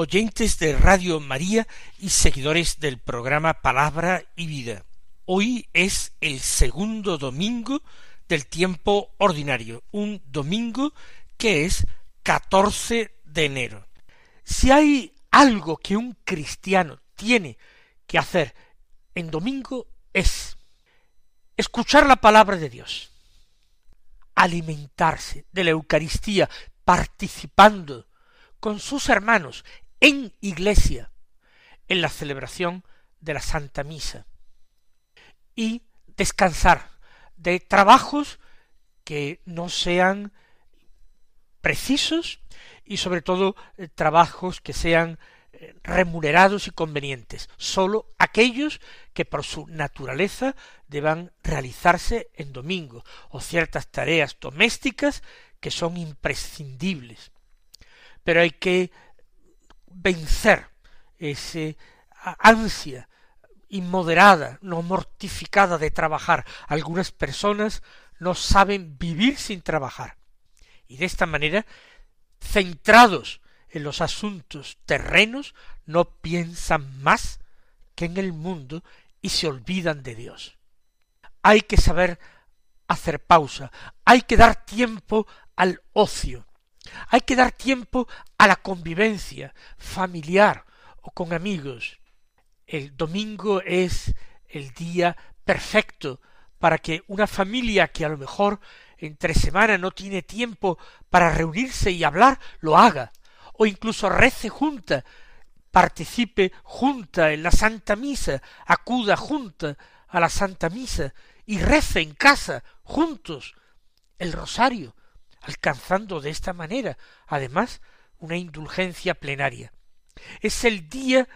oyentes de Radio María y seguidores del programa Palabra y Vida. Hoy es el segundo domingo del tiempo ordinario, un domingo que es 14 de enero. Si hay algo que un cristiano tiene que hacer en domingo es escuchar la palabra de Dios, alimentarse de la Eucaristía, participando con sus hermanos en iglesia, en la celebración de la Santa Misa, y descansar de trabajos que no sean precisos y sobre todo eh, trabajos que sean eh, remunerados y convenientes, sólo aquellos que por su naturaleza deban realizarse en domingo, o ciertas tareas domésticas que son imprescindibles. Pero hay que vencer ese ansia inmoderada, no mortificada de trabajar. Algunas personas no saben vivir sin trabajar. Y de esta manera, centrados en los asuntos terrenos, no piensan más que en el mundo y se olvidan de Dios. Hay que saber hacer pausa, hay que dar tiempo al ocio, hay que dar tiempo a la convivencia familiar o con amigos. El domingo es el día perfecto para que una familia que a lo mejor entre semana no tiene tiempo para reunirse y hablar, lo haga, o incluso rece junta, participe junta en la Santa Misa, acuda junta a la Santa Misa y rece en casa juntos el rosario, alcanzando de esta manera, además, una indulgencia plenaria. Es el día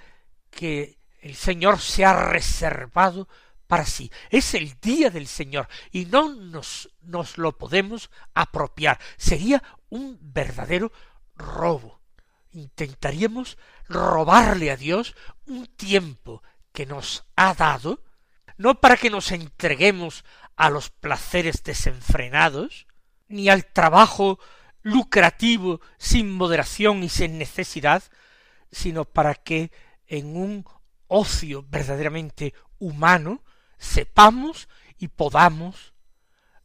que el Señor se ha reservado para sí. Es el día del Señor y no nos, nos lo podemos apropiar. Sería un verdadero robo. Intentaríamos robarle a Dios un tiempo que nos ha dado, no para que nos entreguemos a los placeres desenfrenados, ni al trabajo lucrativo sin moderación y sin necesidad, sino para que en un ocio verdaderamente humano sepamos y podamos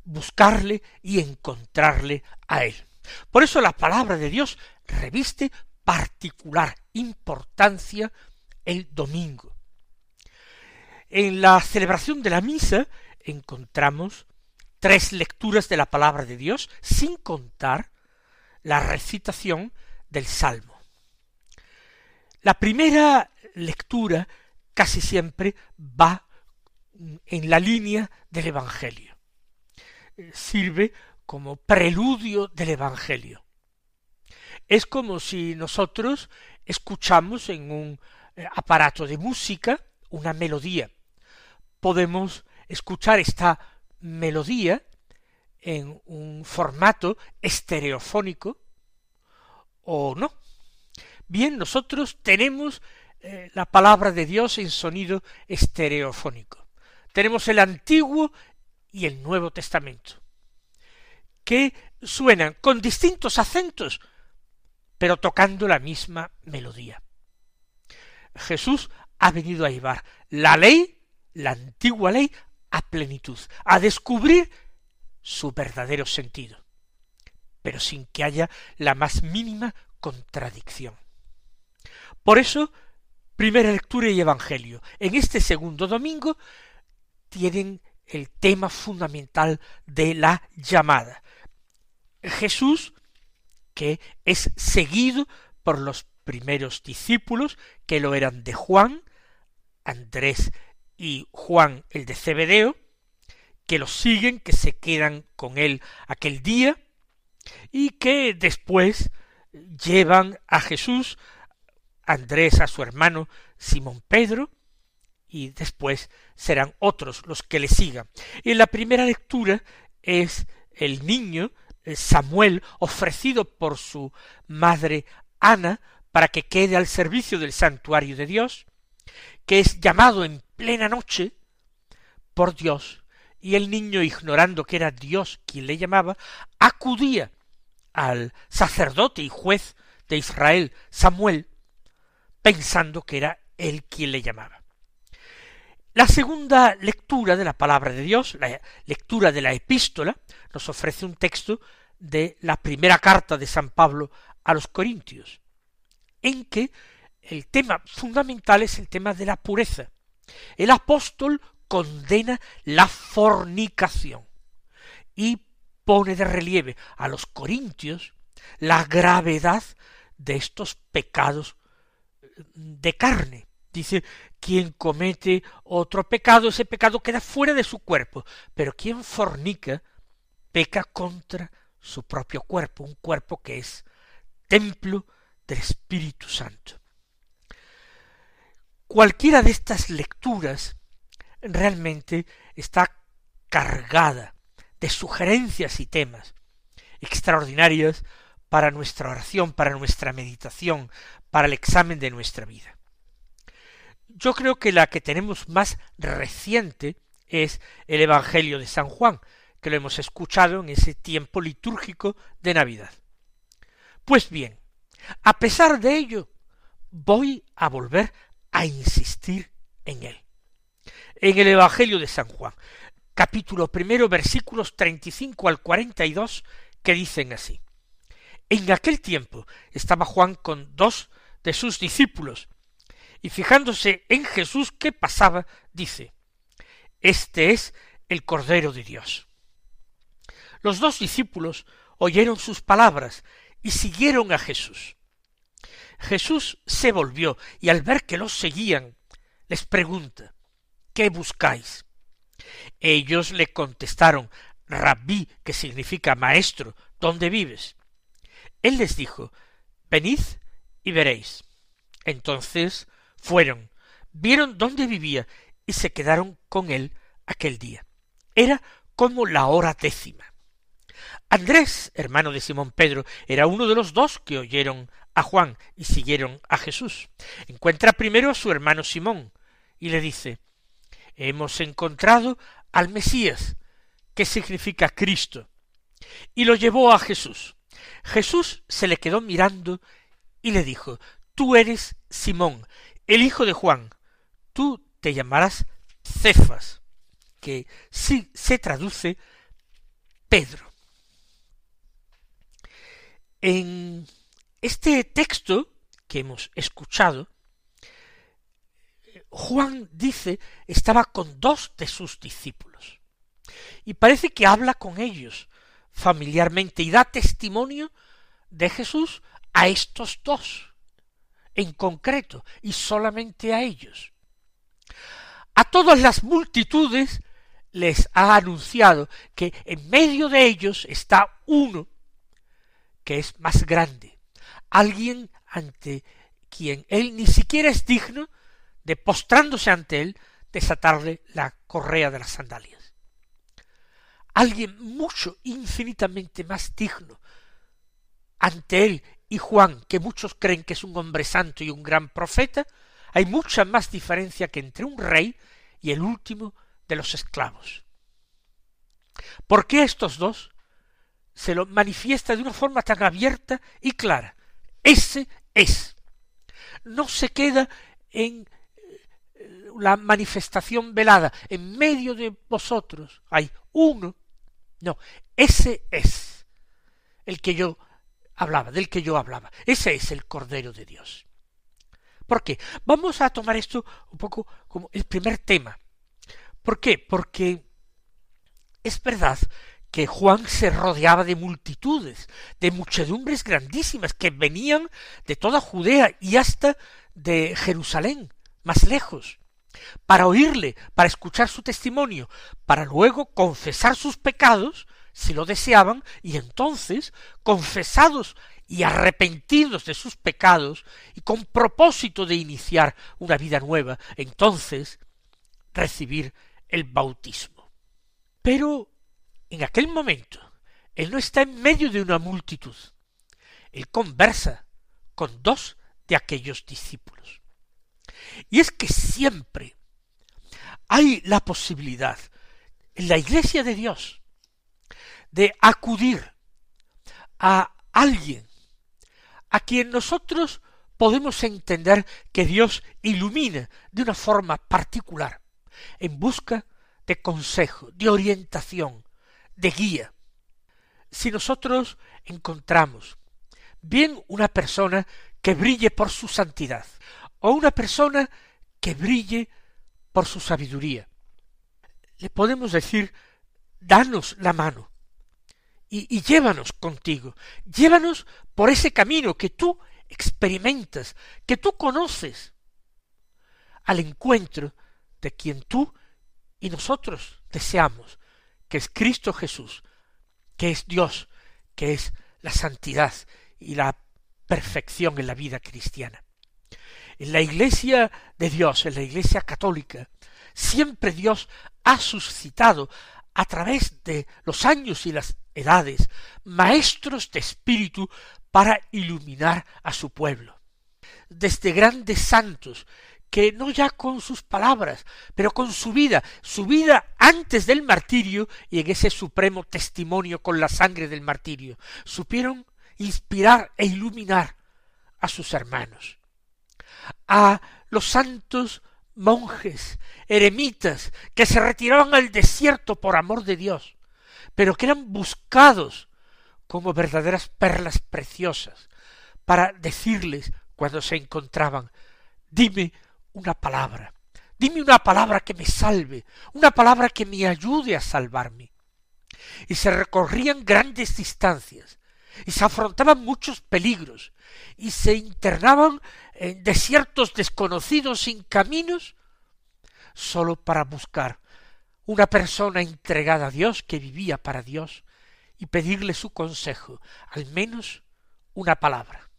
buscarle y encontrarle a él. Por eso la palabra de Dios reviste particular importancia el domingo. En la celebración de la misa encontramos tres lecturas de la palabra de Dios, sin contar la recitación del Salmo. La primera lectura casi siempre va en la línea del Evangelio. Sirve como preludio del Evangelio. Es como si nosotros escuchamos en un eh, aparato de música una melodía. Podemos escuchar esta melodía en un formato estereofónico o no. Bien, nosotros tenemos eh, la palabra de Dios en sonido estereofónico. Tenemos el Antiguo y el Nuevo Testamento, que suenan con distintos acentos, pero tocando la misma melodía. Jesús ha venido a llevar la ley, la antigua ley, a plenitud, a descubrir su verdadero sentido, pero sin que haya la más mínima contradicción. Por eso, primera lectura y evangelio. En este segundo domingo tienen el tema fundamental de la llamada. Jesús, que es seguido por los primeros discípulos, que lo eran de Juan, Andrés y Juan el de Cebedeo, que lo siguen, que se quedan con él aquel día, y que después llevan a Jesús, Andrés a su hermano Simón Pedro, y después serán otros los que le sigan. Y en la primera lectura es el niño Samuel ofrecido por su madre Ana para que quede al servicio del santuario de Dios, que es llamado en plena noche por Dios, y el niño, ignorando que era Dios quien le llamaba, acudía al sacerdote y juez de Israel, Samuel, pensando que era él quien le llamaba. La segunda lectura de la palabra de Dios, la lectura de la epístola, nos ofrece un texto de la primera carta de San Pablo a los Corintios, en que el tema fundamental es el tema de la pureza. El apóstol condena la fornicación y pone de relieve a los corintios la gravedad de estos pecados de carne. Dice, quien comete otro pecado, ese pecado queda fuera de su cuerpo, pero quien fornica peca contra su propio cuerpo, un cuerpo que es templo del Espíritu Santo. Cualquiera de estas lecturas realmente está cargada de sugerencias y temas extraordinarias para nuestra oración, para nuestra meditación, para el examen de nuestra vida. Yo creo que la que tenemos más reciente es el Evangelio de San Juan, que lo hemos escuchado en ese tiempo litúrgico de Navidad. Pues bien, a pesar de ello, voy a volver a insistir en él. En el Evangelio de San Juan, capítulo primero, versículos treinta y cinco al cuarenta y dos, que dicen así. En aquel tiempo estaba Juan con dos de sus discípulos, y fijándose en Jesús que pasaba, dice, Este es el Cordero de Dios. Los dos discípulos oyeron sus palabras y siguieron a Jesús. Jesús se volvió y al ver que los seguían, les pregunta, ¿qué buscáis? Ellos le contestaron, Rabí, que significa maestro, ¿dónde vives? Él les dijo, venid y veréis. Entonces fueron, vieron dónde vivía y se quedaron con él aquel día. Era como la hora décima. Andrés, hermano de Simón Pedro, era uno de los dos que oyeron a Juan y siguieron a Jesús. Encuentra primero a su hermano Simón y le dice Hemos encontrado al Mesías, que significa Cristo, y lo llevó a Jesús. Jesús se le quedó mirando y le dijo Tú eres Simón, el hijo de Juan, tú te llamarás Cefas, que sí se traduce Pedro. En este texto que hemos escuchado, Juan dice estaba con dos de sus discípulos y parece que habla con ellos familiarmente y da testimonio de Jesús a estos dos en concreto y solamente a ellos. A todas las multitudes les ha anunciado que en medio de ellos está uno que es más grande, alguien ante quien él ni siquiera es digno de postrándose ante él, desatarle la correa de las sandalias. Alguien mucho, infinitamente más digno ante él y Juan, que muchos creen que es un hombre santo y un gran profeta, hay mucha más diferencia que entre un rey y el último de los esclavos. ¿Por qué estos dos se lo manifiesta de una forma tan abierta y clara. Ese es. No se queda en eh, la manifestación velada. En medio de vosotros hay uno. No, ese es el que yo hablaba, del que yo hablaba. Ese es el Cordero de Dios. ¿Por qué? Vamos a tomar esto un poco como el primer tema. ¿Por qué? Porque es verdad que Juan se rodeaba de multitudes, de muchedumbres grandísimas que venían de toda Judea y hasta de Jerusalén, más lejos, para oírle, para escuchar su testimonio, para luego confesar sus pecados, si lo deseaban, y entonces, confesados y arrepentidos de sus pecados y con propósito de iniciar una vida nueva, entonces recibir el bautismo. Pero en aquel momento él no está en medio de una multitud. Él conversa con dos de aquellos discípulos. Y es que siempre hay la posibilidad en la iglesia de Dios de acudir a alguien a quien nosotros podemos entender que Dios ilumina de una forma particular, en busca de consejo, de orientación, de guía. Si nosotros encontramos bien una persona que brille por su santidad, o una persona que brille por su sabiduría, le podemos decir, danos la mano, y, llévanos contigo, llévanos por ese camino que tú experimentas, que tú conoces, al encuentro de quien tú y nosotros deseamos, que es Cristo Jesús, que es Dios, que es la santidad y la perfección en la vida cristiana. En la iglesia de Dios, en la iglesia católica, siempre Dios ha suscitado a través de los años y las edades, maestros de espíritu para iluminar a su pueblo. Desde grandes santos, que no ya con sus palabras, pero con su vida, su vida antes del martirio y en ese supremo testimonio con la sangre del martirio, supieron inspirar e iluminar a sus hermanos. A los santos monjes, eremitas, que se retiraban al desierto por amor de Dios, pero que eran buscados como verdaderas perlas preciosas, para decirles cuando se encontraban, dime una palabra, dime una palabra que me salve, una palabra que me ayude a salvarme. Y se recorrían grandes distancias, y se afrontaban muchos peligros, y se internaban en desiertos desconocidos sin caminos, sólo para buscar una persona entregada a Dios que vivía para Dios y pedirle su consejo, al menos una palabra.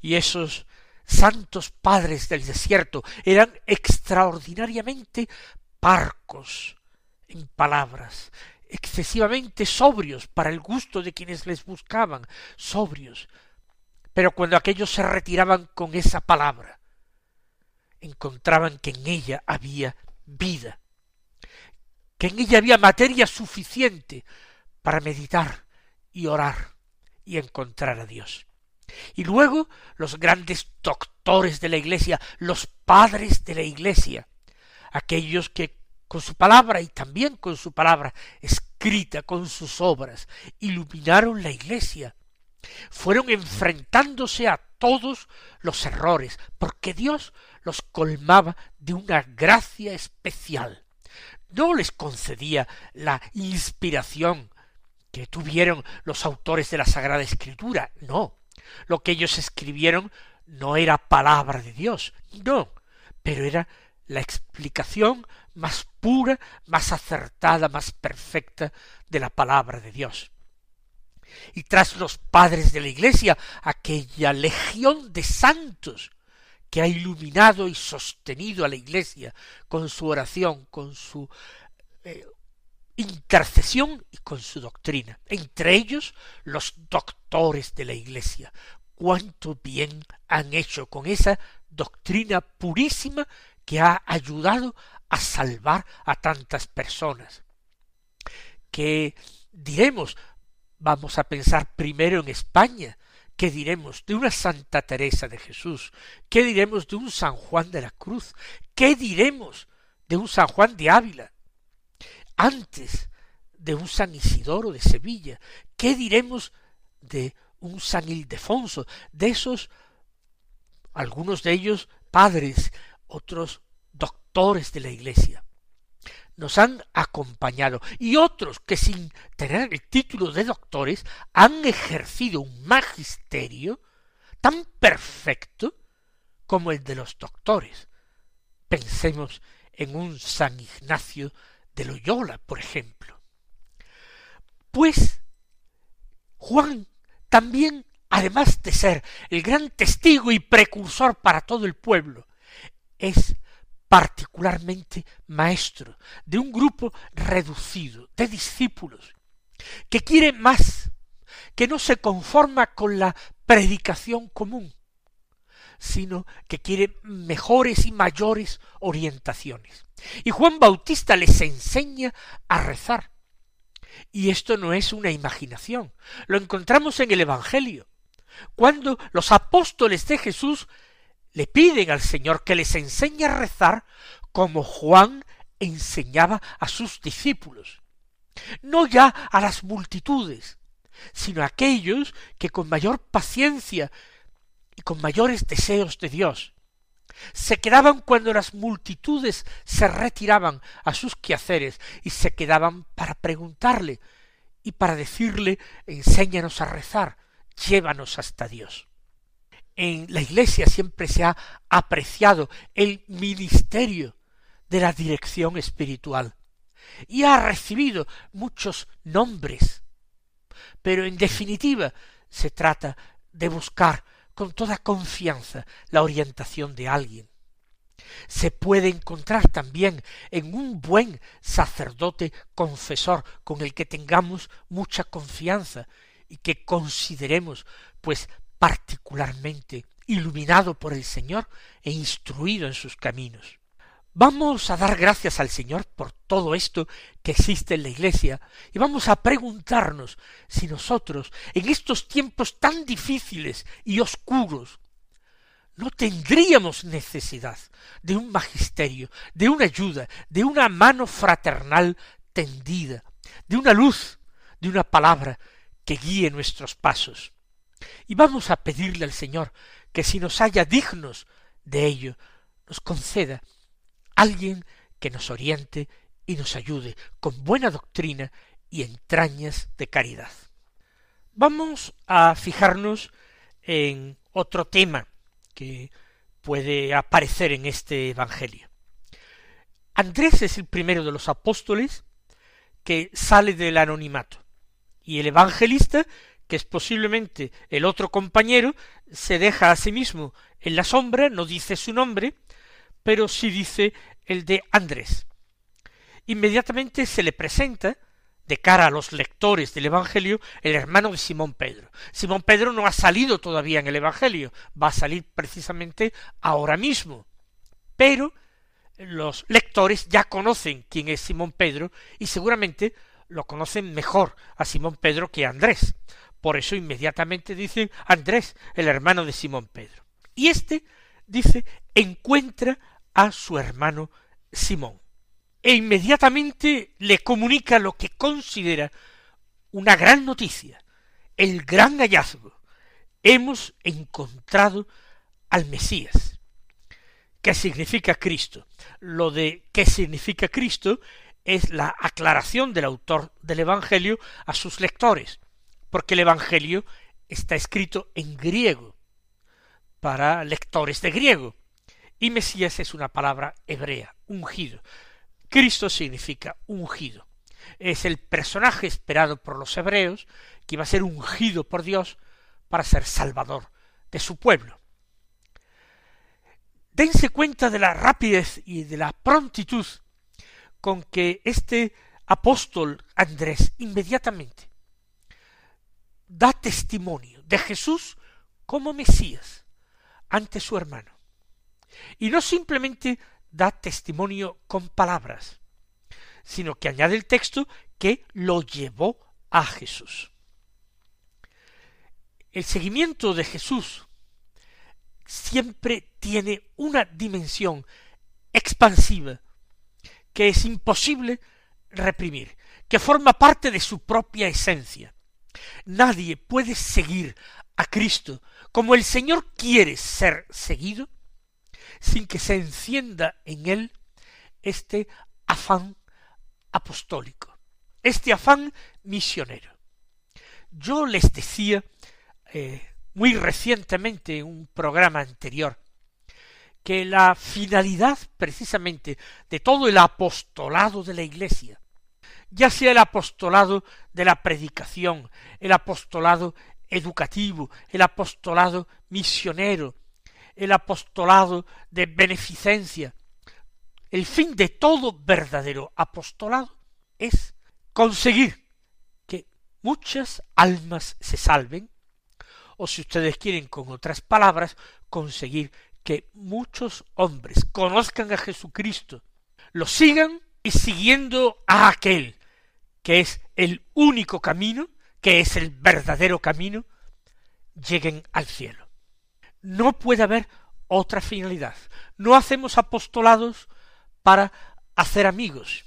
Y esos santos padres del desierto eran extraordinariamente parcos en palabras, excesivamente sobrios para el gusto de quienes les buscaban, sobrios, pero cuando aquellos se retiraban con esa palabra, encontraban que en ella había vida, que en ella había materia suficiente para meditar y orar y encontrar a Dios. Y luego los grandes doctores de la Iglesia, los padres de la Iglesia, aquellos que con su palabra y también con su palabra escrita, con sus obras, iluminaron la Iglesia, fueron enfrentándose a todos los errores, porque Dios los colmaba de una gracia especial. No les concedía la inspiración que tuvieron los autores de la Sagrada Escritura, no. Lo que ellos escribieron no era palabra de Dios, no, pero era la explicación más pura, más acertada, más perfecta de la palabra de Dios. Y tras los padres de la Iglesia, aquella legión de santos que ha iluminado y sostenido a la Iglesia con su oración, con su eh, intercesión y con su doctrina. Entre ellos los doctores de la Iglesia. Cuánto bien han hecho con esa doctrina purísima que ha ayudado a salvar a tantas personas. Que diremos Vamos a pensar primero en España. ¿Qué diremos de una Santa Teresa de Jesús? ¿Qué diremos de un San Juan de la Cruz? ¿Qué diremos de un San Juan de Ávila? Antes de un San Isidoro de Sevilla. ¿Qué diremos de un San Ildefonso? De esos, algunos de ellos padres, otros doctores de la Iglesia nos han acompañado y otros que sin tener el título de doctores han ejercido un magisterio tan perfecto como el de los doctores. Pensemos en un San Ignacio de Loyola, por ejemplo. Pues Juan también además de ser el gran testigo y precursor para todo el pueblo, es particularmente maestro de un grupo reducido de discípulos que quiere más, que no se conforma con la predicación común, sino que quiere mejores y mayores orientaciones. Y Juan Bautista les enseña a rezar. Y esto no es una imaginación, lo encontramos en el Evangelio, cuando los apóstoles de Jesús le piden al Señor que les enseñe a rezar como Juan enseñaba a sus discípulos. No ya a las multitudes, sino a aquellos que con mayor paciencia y con mayores deseos de Dios se quedaban cuando las multitudes se retiraban a sus quehaceres y se quedaban para preguntarle y para decirle enséñanos a rezar, llévanos hasta Dios en la Iglesia siempre se ha apreciado el ministerio de la dirección espiritual y ha recibido muchos nombres. Pero en definitiva se trata de buscar con toda confianza la orientación de alguien. Se puede encontrar también en un buen sacerdote confesor con el que tengamos mucha confianza y que consideremos pues particularmente iluminado por el Señor e instruido en sus caminos. Vamos a dar gracias al Señor por todo esto que existe en la Iglesia y vamos a preguntarnos si nosotros, en estos tiempos tan difíciles y oscuros, no tendríamos necesidad de un magisterio, de una ayuda, de una mano fraternal tendida, de una luz, de una palabra que guíe nuestros pasos. Y vamos a pedirle al Señor que si nos haya dignos de ello, nos conceda alguien que nos oriente y nos ayude con buena doctrina y entrañas de caridad. Vamos a fijarnos en otro tema que puede aparecer en este Evangelio. Andrés es el primero de los apóstoles que sale del anonimato y el evangelista que es posiblemente el otro compañero, se deja a sí mismo en la sombra, no dice su nombre, pero sí dice el de Andrés. Inmediatamente se le presenta, de cara a los lectores del Evangelio, el hermano de Simón Pedro. Simón Pedro no ha salido todavía en el Evangelio, va a salir precisamente ahora mismo. Pero los lectores ya conocen quién es Simón Pedro y seguramente lo conocen mejor a Simón Pedro que a Andrés, por eso inmediatamente dicen Andrés, el hermano de Simón Pedro. Y éste dice encuentra a su hermano Simón. E inmediatamente le comunica lo que considera una gran noticia, el gran hallazgo. Hemos encontrado al Mesías. ¿Qué significa Cristo? Lo de qué significa Cristo es la aclaración del autor del Evangelio a sus lectores porque el Evangelio está escrito en griego, para lectores de griego, y Mesías es una palabra hebrea, ungido. Cristo significa ungido. Es el personaje esperado por los hebreos, que iba a ser ungido por Dios para ser salvador de su pueblo. Dense cuenta de la rapidez y de la prontitud con que este apóstol Andrés inmediatamente da testimonio de Jesús como Mesías ante su hermano. Y no simplemente da testimonio con palabras, sino que añade el texto que lo llevó a Jesús. El seguimiento de Jesús siempre tiene una dimensión expansiva que es imposible reprimir, que forma parte de su propia esencia. Nadie puede seguir a Cristo como el Señor quiere ser seguido sin que se encienda en él este afán apostólico, este afán misionero. Yo les decía eh, muy recientemente en un programa anterior que la finalidad precisamente de todo el apostolado de la Iglesia ya sea el apostolado de la predicación, el apostolado educativo, el apostolado misionero, el apostolado de beneficencia. El fin de todo verdadero apostolado es conseguir que muchas almas se salven, o si ustedes quieren con otras palabras, conseguir que muchos hombres conozcan a Jesucristo, lo sigan y siguiendo a aquel que es el único camino, que es el verdadero camino, lleguen al cielo. No puede haber otra finalidad. No hacemos apostolados para hacer amigos,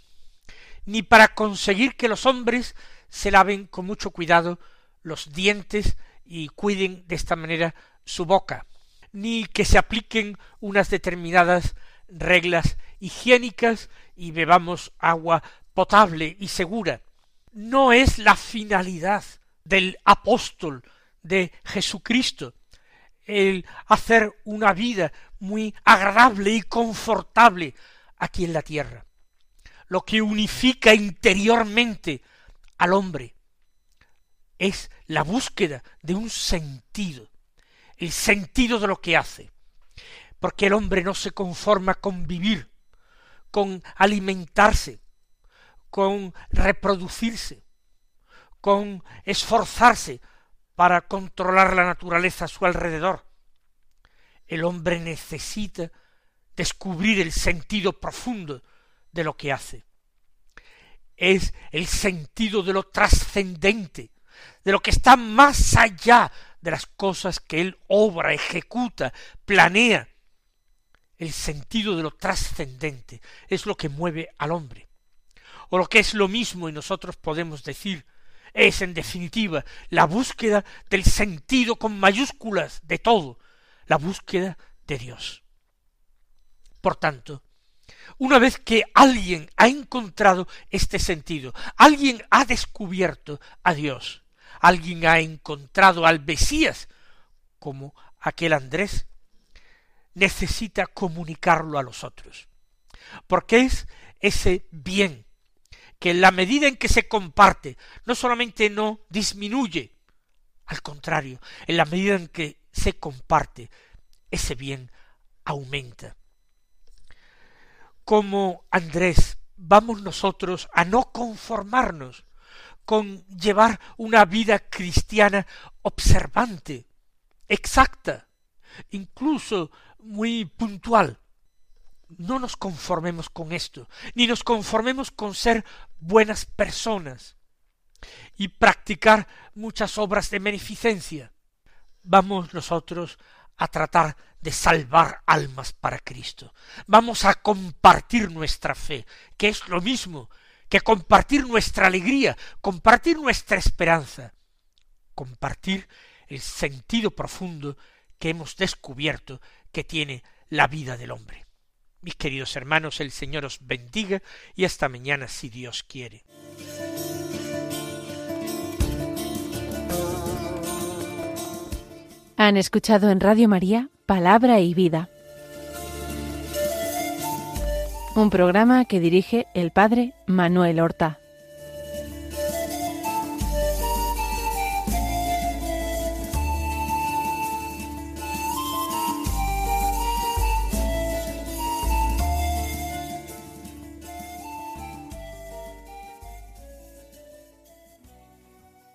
ni para conseguir que los hombres se laven con mucho cuidado los dientes y cuiden de esta manera su boca, ni que se apliquen unas determinadas reglas higiénicas y bebamos agua potable y segura. No es la finalidad del apóstol de Jesucristo el hacer una vida muy agradable y confortable aquí en la tierra. Lo que unifica interiormente al hombre es la búsqueda de un sentido, el sentido de lo que hace, porque el hombre no se conforma con vivir, con alimentarse, con reproducirse, con esforzarse para controlar la naturaleza a su alrededor. El hombre necesita descubrir el sentido profundo de lo que hace. Es el sentido de lo trascendente, de lo que está más allá de las cosas que él obra, ejecuta, planea. El sentido de lo trascendente es lo que mueve al hombre. O lo que es lo mismo y nosotros podemos decir es en definitiva la búsqueda del sentido con mayúsculas de todo, la búsqueda de Dios. Por tanto, una vez que alguien ha encontrado este sentido, alguien ha descubierto a Dios, alguien ha encontrado al Mesías, como aquel Andrés, necesita comunicarlo a los otros, porque es ese bien que la medida en que se comparte, no solamente no disminuye, al contrario, en la medida en que se comparte, ese bien aumenta. Como Andrés, vamos nosotros a no conformarnos con llevar una vida cristiana observante, exacta, incluso muy puntual, no nos conformemos con esto, ni nos conformemos con ser buenas personas y practicar muchas obras de beneficencia. Vamos nosotros a tratar de salvar almas para Cristo. Vamos a compartir nuestra fe, que es lo mismo que compartir nuestra alegría, compartir nuestra esperanza, compartir el sentido profundo que hemos descubierto que tiene la vida del hombre. Mis queridos hermanos, el Señor os bendiga y hasta mañana si Dios quiere. Han escuchado en Radio María Palabra y Vida, un programa que dirige el Padre Manuel Horta.